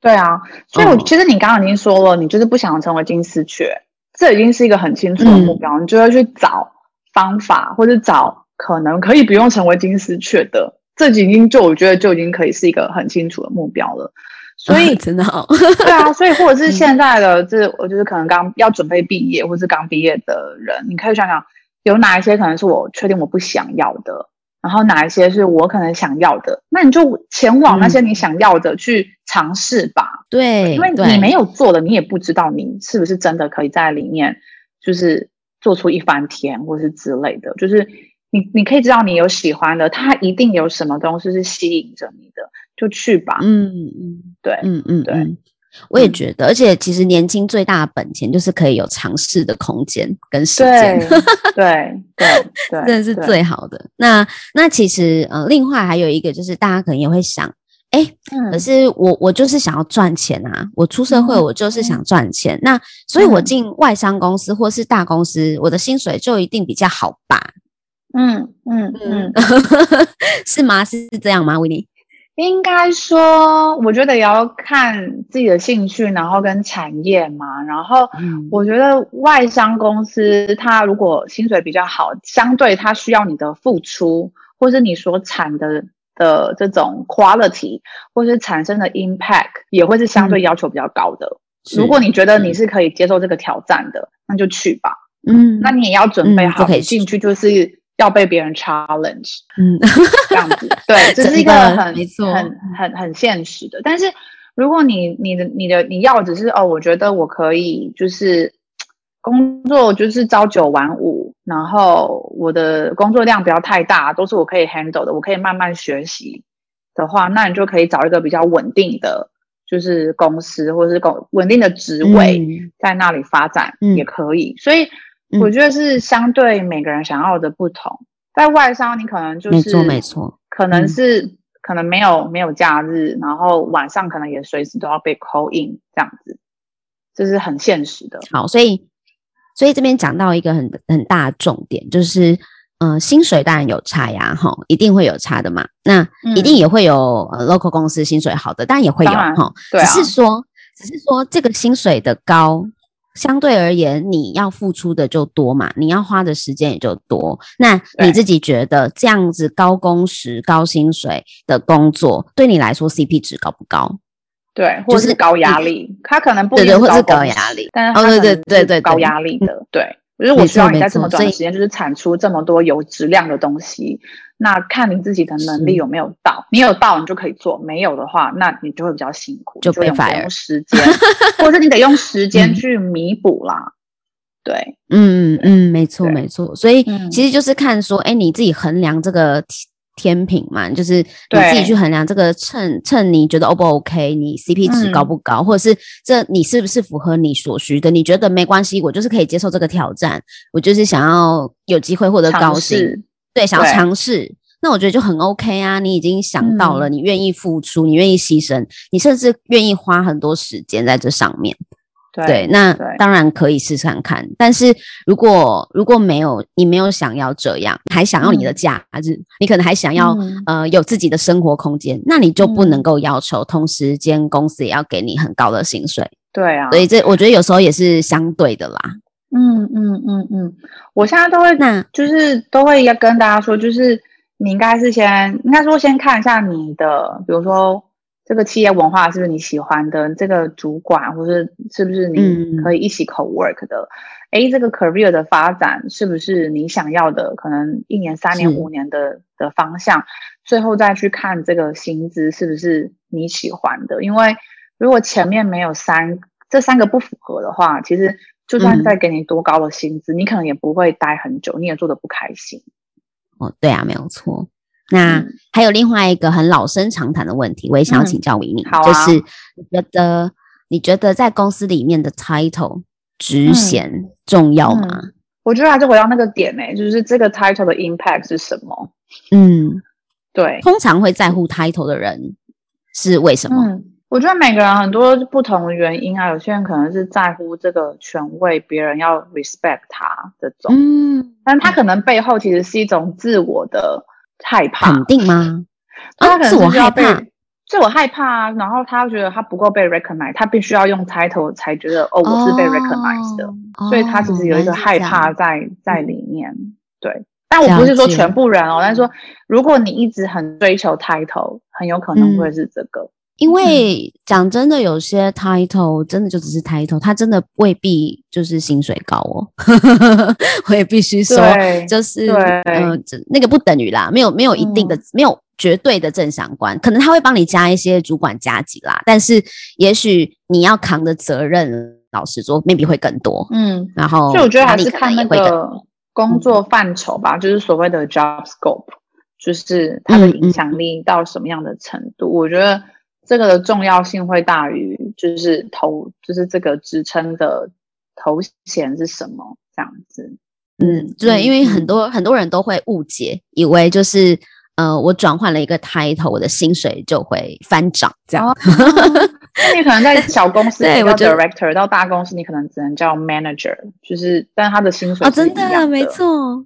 [SPEAKER 2] 对啊，所以我其实你刚刚已经说了，你就是不想成为金丝雀，这已经是一个很清楚的目标，嗯、你就会去找方法或者找可能可以不用成为金丝雀的，这已经就我觉得就已经可以是一个很清楚的目标了。所以 [laughs] 真的好，[laughs] 对啊，所以或者是现在的这，我就是可能刚要准备毕业，或是刚毕业的人，你可以想想，有哪一些可能是我确定我不想要的，然后哪一些是我可能想要的，那你就前往那些你想要的去尝试吧。对，因为你没有做的，你也不知道你是不是真的可以在里面，就是做出一番天，或是之类的。就是你你可以知道你有喜欢的，它一定有什么东西是吸引着你的。就去吧，嗯嗯，对，嗯嗯对，
[SPEAKER 1] 我也觉得，嗯、而且其实年轻最大的本钱就是可以有尝试的空间跟时间，
[SPEAKER 2] 对对 [laughs] 对，
[SPEAKER 1] 真的是最好的。那那其实呃，另外还有一个就是大家可能也会想，哎、欸，嗯、可是我我就是想要赚钱啊，我出社会我就是想赚钱，嗯、那所以我进外商公司或是大公司，我的薪水就一定比较好吧？
[SPEAKER 2] 嗯嗯嗯，[laughs]
[SPEAKER 1] 是吗？是这样吗，Winnie？
[SPEAKER 2] 应该说，我觉得也要看自己的兴趣，然后跟产业嘛。然后，我觉得外商公司它如果薪水比较好，相对它需要你的付出，或是你所产的的这种 quality，或是产生的 impact，也会是相对要求比较高的。嗯、如果你觉得你是可以接受这个挑战的，那就去吧。嗯，那你也要准备好进去，就是。要被别人 challenge，嗯，这样子，对，[laughs] 这是一个很、没错、很、很、很现实的。但是，如果你、你的、你的、你要只是哦，我觉得我可以，就是工作就是朝九晚五，然后我的工作量不要太大，都是我可以 handle 的，我可以慢慢学习的话，那你就可以找一个比较稳定的，就是公司或者是稳稳定的职位，在那里发展也可以。嗯、所以。我觉得是相对每个人想要的不同，在外商你可能就是没错没错，可能是可能没有没有假日，然后晚上可能也随时都要被 call in 这样子，这是很现实的。
[SPEAKER 1] 好，所以所以这边讲到一个很很大的重点，就是呃薪水当然有差呀，哈，一定会有差的嘛。那一定也会有呃 local 公司薪水好的，当然也会有哈，只是说只是说这个薪水的高。相对而言，你要付出的就多嘛，你要花的时间也就多。那你自己觉得这样子高工时、高薪水的工作，对你来说 CP 值高不高？
[SPEAKER 2] 对，或者是高压力，他可能不一定
[SPEAKER 1] 是高压力，
[SPEAKER 2] 但是他对对对对高压力的，对。就是我希望你在这么短的时间，就是产出这么多有质量的东西。那看你自己的能力有没有到，你有到你就可以做，没有的话，那你就会比较辛苦，就被 fire，用时间，[laughs] 或者是你得用时间去弥补啦。对，
[SPEAKER 1] 嗯嗯，没错没错。所以其实就是看说，哎，你自己衡量这个天平嘛，就是你自己去衡量这个秤，秤你觉得 O 不 OK，你 CP 值高不高，或者是这你是不是符合你所需的？你觉得没关系，我就是可以接受这个挑战，我就是想要有机会获得高薪。对，想要尝试，那我觉得就很 OK 啊。你已经想到了，你愿意付出，嗯、你愿意牺牲，你甚至愿意花很多时间在这上面。对，对，那当然可以试试看看。但是如果如果没有你没有想要这样，还想要你的假日，嗯、你可能还想要、嗯、呃有自己的生活空间，那你就不能够要求同时间公司也要给你很高的薪水。
[SPEAKER 2] 对啊，
[SPEAKER 1] 所以这我觉得有时候也是相对的啦。
[SPEAKER 2] 嗯嗯嗯嗯，我现在都会，那就是都会要跟大家说，就是你应该是先，应该说先看一下你的，比如说这个企业文化是不是你喜欢的，这个主管或是是不是你可以一起 co work 的，诶、嗯、这个 career 的发展是不是你想要的，可能一年、三年、五年的的方向，最后再去看这个薪资是不是你喜欢的，因为如果前面没有三这三个不符合的话，其实。就算再给你多高的薪资，嗯、你可能也不会待很久，你也做得不开心。
[SPEAKER 1] 哦，对啊，没有错。那、嗯、还有另外一个很老生常谈的问题，我也想要请教嗯啊、就是你觉得你觉得在公司里面的 title 职衔重要
[SPEAKER 2] 吗？我觉得还是回到那个点诶、欸，就是这个 title 的 impact 是什么？
[SPEAKER 1] 嗯，
[SPEAKER 2] 对，
[SPEAKER 1] 通常会在乎 title 的人是为什么？
[SPEAKER 2] 嗯我觉得每个人很多不同的原因啊，有些人可能是在乎这个权位，别人要 respect 他这种，嗯，但他可能背后其实是一种自我的害怕，
[SPEAKER 1] 肯定吗？[laughs]
[SPEAKER 2] 他可能是自我害怕，自我害怕，然后他觉得他不够被 recognize，他必须要用 title 才觉得哦，我是被 recognize 的，哦、所以他其实有一个害怕在、哦、在里面。对，但我不是说全部人哦，但是说如果你一直很追求 title，很有可能会是这个。嗯
[SPEAKER 1] 因为讲真的，有些 title 真的就只是 title，它真的未必就是薪水高哦。[laughs] 我也必须说，就是呃，那个不等于啦，没有没有一定的，没有绝对的正相关。可能他会帮你加一些主管加级啦，但是也许你要扛的责任，老实说，maybe 会更多。嗯，然后
[SPEAKER 2] 所以我觉得还是看那个工作范畴吧，就是所谓的 job scope，就是它的影响力到什么样的程度。我觉得。这个的重要性会大于就是头，就是这个职称的头衔是什么这样子。
[SPEAKER 1] 嗯，对，因为很多、嗯、很多人都会误解，以为就是呃，我转换了一个 title，我的薪水就会翻涨这样。[laughs] 哦、
[SPEAKER 2] 你可能在小公司 [laughs] 叫 director，到大公司你可能只能叫 manager，就是但他的薪水啊哦，
[SPEAKER 1] 真的没错，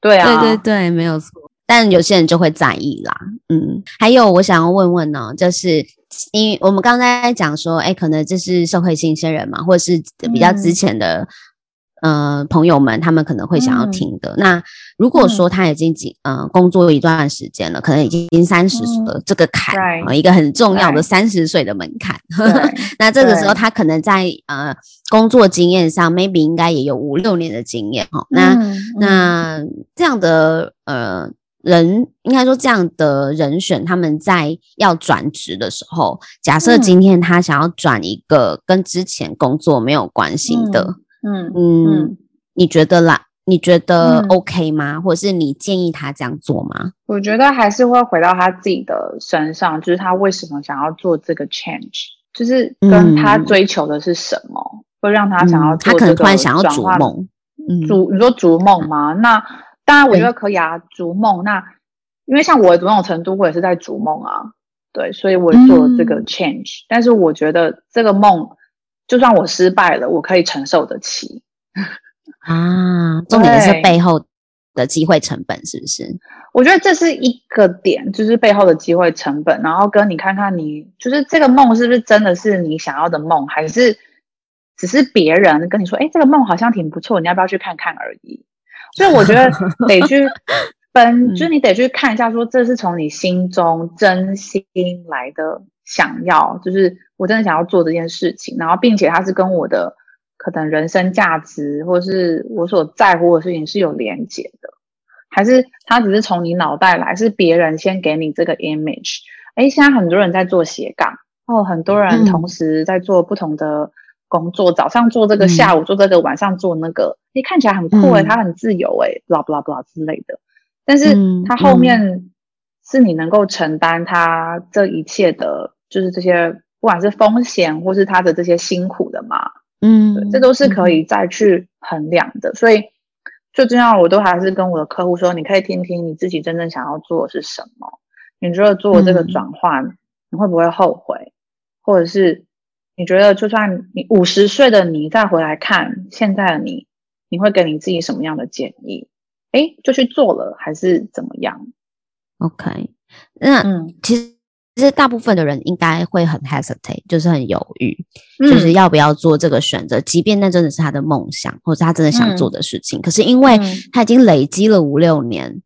[SPEAKER 2] 对啊，
[SPEAKER 1] 对对对，没有错。但有些人就会在意啦，嗯。还有我想要问问呢，就是因为我们刚才讲说，哎，可能这是社会新鲜人嘛，或者是比较之前的。嗯呃，朋友们，他们可能会想要听的。嗯、那如果说他已经几呃工作一段时间了，可能已经三十岁了，这个坎啊、嗯，一个很重要的三十岁的门槛。[laughs] 那这个时候他可能在呃工作经验上，maybe 应该也有五六年的经验哈。那、嗯、那这样的呃人，应该说这样的人选，他们在要转职的时候，假设今天他想要转一个跟之前工作没有关系的。嗯
[SPEAKER 2] 嗯
[SPEAKER 1] 嗯，你觉得啦？你觉得 OK 吗？嗯？或者是你建议他这样做吗？
[SPEAKER 2] 我觉得还是会回到他自己的身上，就是他为什么想要做这个 change，就是跟他追求的是什么，嗯、会让他想要做这个。他可能突然想要逐梦，逐你说逐梦吗？那当然，我觉得可以啊，逐梦。那因为像我某种程度，我也是在逐梦啊，对，所以我做了这个 change，嗯。但是我觉得这个梦。就算我失败了，我可以承受得起
[SPEAKER 1] 啊。[laughs] 重点是背后的机会成本，是不是？
[SPEAKER 2] 我觉得这是一个点，就是背后的机会成本。然后跟你看看你，就是这个梦是不是真的是你想要的梦，还是只是别人跟你说，哎，这个梦好像挺不错，你要不要去看看而已？所以我觉得 [laughs] 得去分，就是你得去看一下，说这是从你心中真心来的。想要就是我真的想要做这件事情，然后并且它是跟我的可能人生价值或是我所在乎的事情是有连结的，还是它只是从你脑袋来，是别人先给你这个 image？哎，现在很多人在做斜杠哦，很多人同时在做不同的工作，嗯、早上做这个，下午做这个，晚上做那个，你看起来很酷诶，他很自由诶，blah blah blah 之类的，但是他后面是你能够承担他这一切的。就是这些，不管是风险或是他的这些辛苦的嘛，嗯，这都是可以再去衡量的。嗯、所以最重要，我都还是跟我的客户说，你可以听听你自己真正想要做的是什么。你觉得做这个转换，嗯，你会不会后悔？或者是你觉得，就算你五十岁的你再回来看现在的你，你会给你自己什么样的建议？哎，就去做了，还是怎么样
[SPEAKER 1] ？OK，那嗯，其实。其实大部分的人应该会很 hesitate，就是很犹豫，嗯，就是要不要做这个选择。即便那真的是他的梦想，或者他真的想做的事情，嗯，可是因为他已经累积了五六年，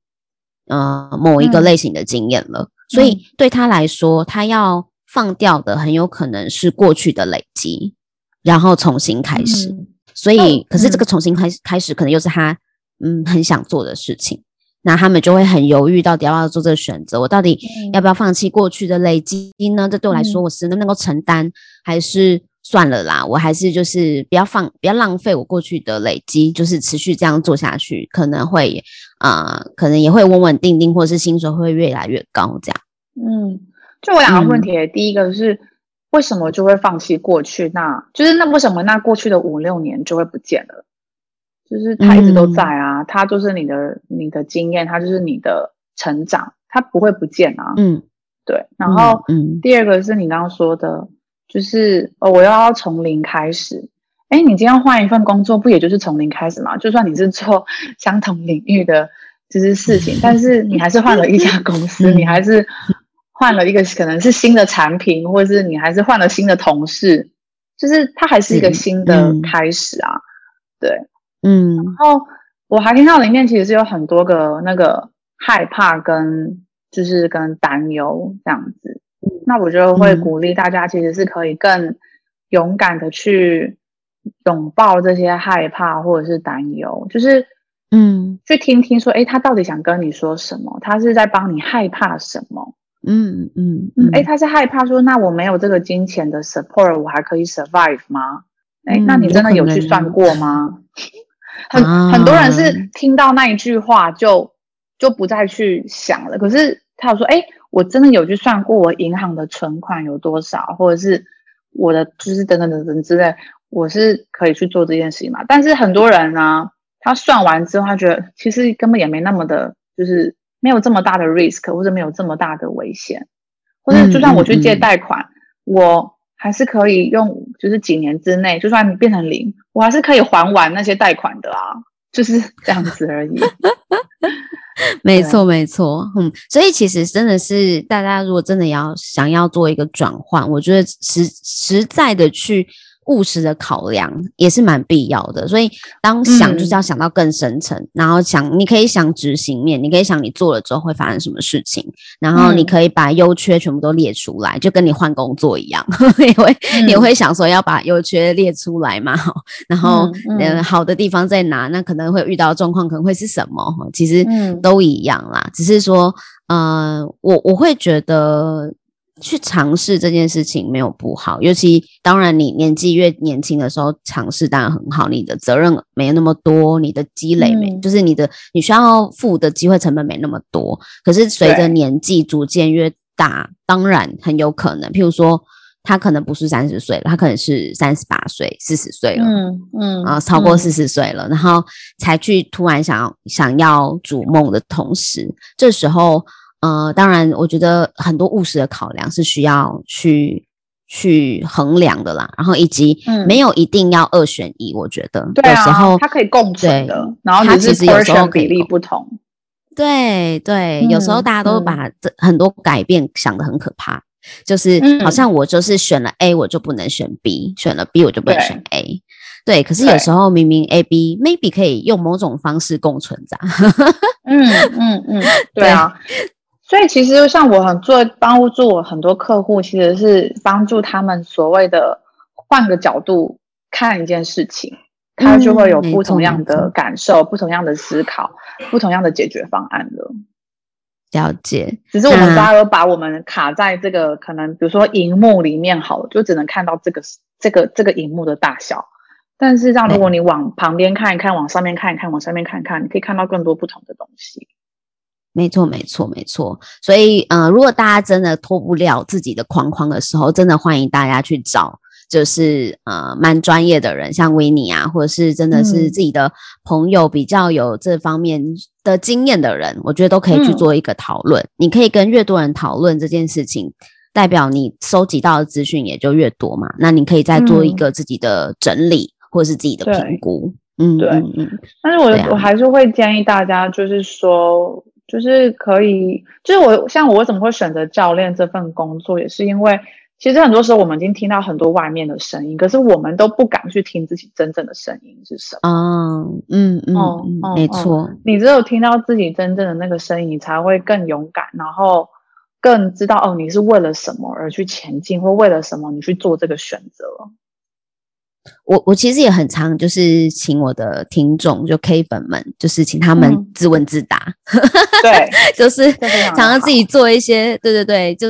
[SPEAKER 1] 呃，某一个类型的经验了，嗯，所以对他来说，他要放掉的很有可能是过去的累积，然后重新开始。嗯，所以，可是这个重新开始开始，可能又是他嗯很想做的事情。那他们就会很犹豫，到底要不要做这个选择？我到底要不要放弃过去的累积呢？这对我来说，我是能不能够承担，还是算了啦？我还是就是不要放，不要浪费我过去的累积，就是持续这样做下去，可能会啊、呃，可能也会稳稳定定，或者是薪水会越来越高，这样。
[SPEAKER 2] 嗯，就我两个问题，嗯、第一个是为什么就会放弃过去？那就是那为什么那过去的五六年就会不见了？就是他一直都在啊，他、嗯、就是你的你的经验，他就是你的成长，他不会不见啊。嗯，对。然后，嗯，第二个是你刚刚说的，就是哦，我要从零开始。哎，你今天换一份工作，不也就是从零开始吗？就算你是做相同领域的就是事情，但是你还是换了一家公司，你还是换了一个可能是新的产品，或者是你还是换了新的同事，就是它还是一个新的开始啊。对。
[SPEAKER 1] 嗯，
[SPEAKER 2] 然后我还听到里面其实是有很多个那个害怕跟就是跟担忧这样子，那我就会鼓励大家其实是可以更勇敢的去拥抱这些害怕或者是担忧，就是嗯，去听听说，哎，他到底想跟你说什么？他是在帮你害怕什么？
[SPEAKER 1] 嗯嗯嗯，
[SPEAKER 2] 哎，他是害怕说，那我没有这个金钱的 support，我还可以 survive 吗？哎，那你真的有去算过吗？[laughs] 很很多人是听到那一句话就就不再去想了。可是他有说，哎，我真的有去算过我银行的存款有多少，或者是我的就是等等等等之类，我是可以去做这件事情嘛？但是很多人呢，他算完之后，他觉得其实根本也没那么的，就是没有这么大的 risk，或者没有这么大的危险，或者就算我去借贷款，嗯嗯嗯，我还是可以用，就是几年之内，就算变成零，我还是可以还完那些贷款的啊，就是这样子而已。[laughs]
[SPEAKER 1] 没错，没错，嗯，所以其实真的是大家如果真的要想要做一个转换，我觉得实实在的去。务实的考量也是蛮必要的，所以当想就是要想到更深层，嗯、然后想你可以想执行面，你可以想你做了之后会发生什么事情，然后你可以把优缺全部都列出来，就跟你换工作一样，[laughs] 也会你会想说要把优缺列出来嘛？然后嗯，嗯好的地方在哪？那可能会遇到状况可能会是什么？其实都一样啦，只是说，呃，我我会觉得。去尝试这件事情没有不好，尤其当然你年纪越年轻的时候尝试当然很好，你的责任没那么多，你的积累没、嗯、就是你的你需要付的机会成本没那么多。可是随着年纪逐渐越大，当然很有可能，譬如说他可能不是三十岁了，他可能是三十八岁、四十岁了，嗯嗯，啊超过四十岁了、嗯，然后才去突然想要想要逐梦的同时，这时候。呃，当然，我觉得很多务实的考量是需要去去衡量的啦。然后以及没有一定要二选一，我觉得、嗯、有时候、啊、
[SPEAKER 2] 它可以共存的。然后它其实有时候比例不同。
[SPEAKER 1] 对对、嗯，有时候大家都把这很多改变想得很可怕，就是好像我就是选了 A，我就不能选 B；选了 B，我就不能选 A。对，可是有时候明明 A、B maybe 可以用某种方式共存着。[laughs]
[SPEAKER 2] 嗯嗯嗯，对啊。所以其实像我很做帮助我很多客户，其实是帮助他们所谓的换个角度看一件事情，他就会有不同样的感受、不同样的思考、不同样的解决方案了。
[SPEAKER 1] 了解，
[SPEAKER 2] 只是我们大家都把我们卡在这个可能，比如说荧幕里面好了，就只能看到这个这个这个荧幕的大小。但是，让如果你往旁边看一看，往上面看一看，往上面看一看，你可以看到更多不同的东西。
[SPEAKER 1] 没错，没错，没错。所以，呃，如果大家真的脱不了自己的框框的时候，真的欢迎大家去找，就是呃，蛮专业的人，像 Winnie 啊，或者是真的是自己的朋友，比较有这方面的经验的人，嗯、我觉得都可以去做一个讨论。嗯、你可以跟越多人讨论这件事情，代表你收集到的资讯也就越多嘛。那你可以再做一个自己的整理，嗯、或者是自己的评估。嗯，对，嗯嗯。
[SPEAKER 2] 但是我、啊、我还是会建议大家，就是说。就是可以，就是我像我为什么会选择教练这份工作，也是因为其实很多时候我们已经听到很多外面的声音，可是我们都不敢去听自己真正的声音是什么。
[SPEAKER 1] 嗯嗯嗯，哦、嗯，没错、嗯，
[SPEAKER 2] 你只有听到自己真正的那个声音，你才会更勇敢，然后更知道哦，你是为了什么而去前进，或为了什么你去做这个选择。
[SPEAKER 1] 我我其实也很常，就是请我的听众，就 K 粉们，就是请他们自问自答，[laughs]
[SPEAKER 2] 嗯、对，
[SPEAKER 1] 就是常常自己做一些，对对对，就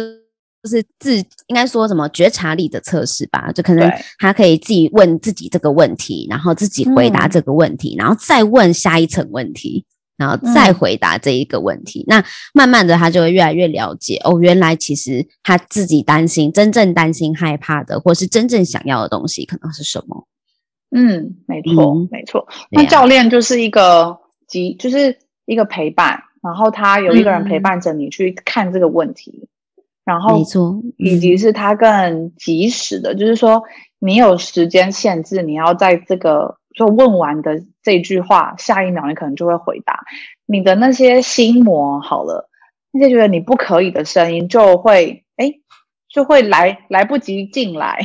[SPEAKER 1] 就是自应该说什么觉察力的测试吧，就可能他可以自己问自己这个问题，然后自己回答这个问题，嗯、然后再问下一层问题。然后再回答这一个问题，嗯，那慢慢的他就会越来越了解哦，原来其实他自己担心、真正担心、害怕的，或是真正想要的东西，可能是什么？
[SPEAKER 2] 嗯，没错，嗯、没错。那教练就是一个即就是一个陪伴，然后他有一个人陪伴着你去看这个问题，嗯、然后没错，以及是他更及时的，就是说你有时间限制，你要在这个。就问完的这句话，下一秒你可能就会回答。你的那些心魔好了，那些觉得你不可以的声音就会哎，[laughs] 就会来来不及进来，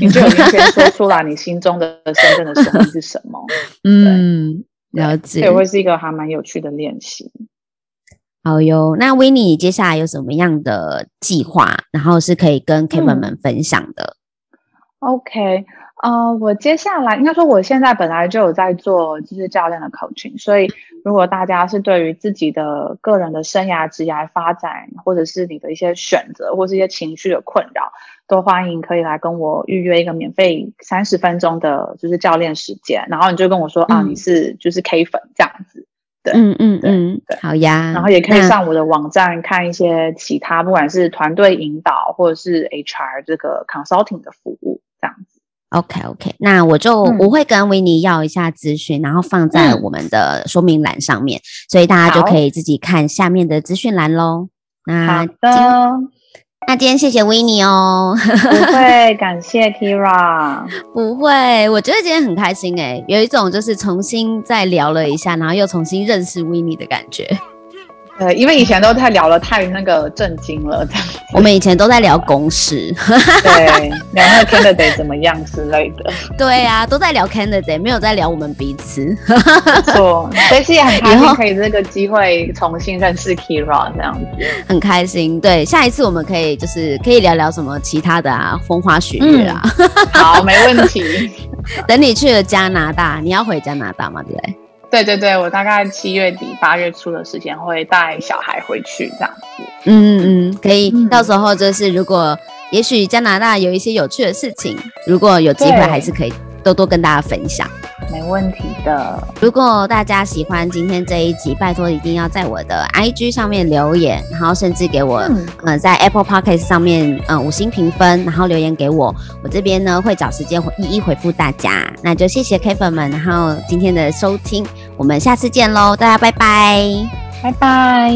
[SPEAKER 2] 你就已经先说出来你心中的真正的声音是什么。[laughs]
[SPEAKER 1] 嗯，了解。
[SPEAKER 2] 这会是一个还蛮有趣的练习。
[SPEAKER 1] 好哟，那 Winnie 接下来有什么样的计划，然后是可以跟 Kevin 们分享的？
[SPEAKER 2] 嗯、OK。呃，我接下来应该说，我现在本来就有在做就是教练的 coaching，所以如果大家是对于自己的个人的生涯、职业发展，或者是你的一些选择，或是一些情绪的困扰，都欢迎可以来跟我预约一个免费三十分钟的，就是教练时间。然后你就跟我说、嗯、啊，你是就是 K 粉这样子，对，
[SPEAKER 1] 嗯嗯嗯，对，好呀。
[SPEAKER 2] 然后也可以上我的网站看一些其他，不管是团队引导或者是 HR 这个 consulting 的服务。
[SPEAKER 1] OK OK，那我就我会跟维尼要一下资讯，嗯、然后放在我们的说明栏上面，嗯、所以大家就可以自己看下面的资讯栏喽。那
[SPEAKER 2] 好的，
[SPEAKER 1] 那今天谢谢维尼哦，
[SPEAKER 2] 不。[laughs] 会，感谢 Kyria，
[SPEAKER 1] 不会，我觉得今天很开心诶，有一种就是重新再聊了一下，然后又重新认识维尼的感觉。
[SPEAKER 2] 对，因为以前都太聊了，太那个震惊了，这样。
[SPEAKER 1] 我们以前都在聊公事，
[SPEAKER 2] 对，聊那个 candidate 怎么样之类的。[laughs]
[SPEAKER 1] 对呀、啊，都在聊 candidate，没有在聊我们彼此。没
[SPEAKER 2] 错，所以也很开心可以这个机会重新认识 Kyria 这样子，
[SPEAKER 1] 很开心。对，下一次我们可以就是可以聊聊什么其他的啊，风花雪月啊。
[SPEAKER 2] 嗯、好，没问题。[laughs]
[SPEAKER 1] 等你去了加拿大，你要回加拿大吗？对不对？
[SPEAKER 2] 对对对，我大概七月底八月初的时间会带小孩回去这样子。
[SPEAKER 1] 嗯嗯嗯，可以，嗯、到时候就是如果也许加拿大有一些有趣的事情，如果有机会还是可以多多跟大家分享。
[SPEAKER 2] 没问题的。
[SPEAKER 1] 如果大家喜欢今天这一集，拜托一定要在我的 IG 上面留言，然后甚至给我，嗯、呃，在 Apple Podcast 上面，嗯、呃，五星评分，然后留言给我，我这边呢会找时间一一回复大家。那就谢谢 K 粉们，然后今天的收听，我们下次见喽，大家拜拜，
[SPEAKER 2] 拜拜。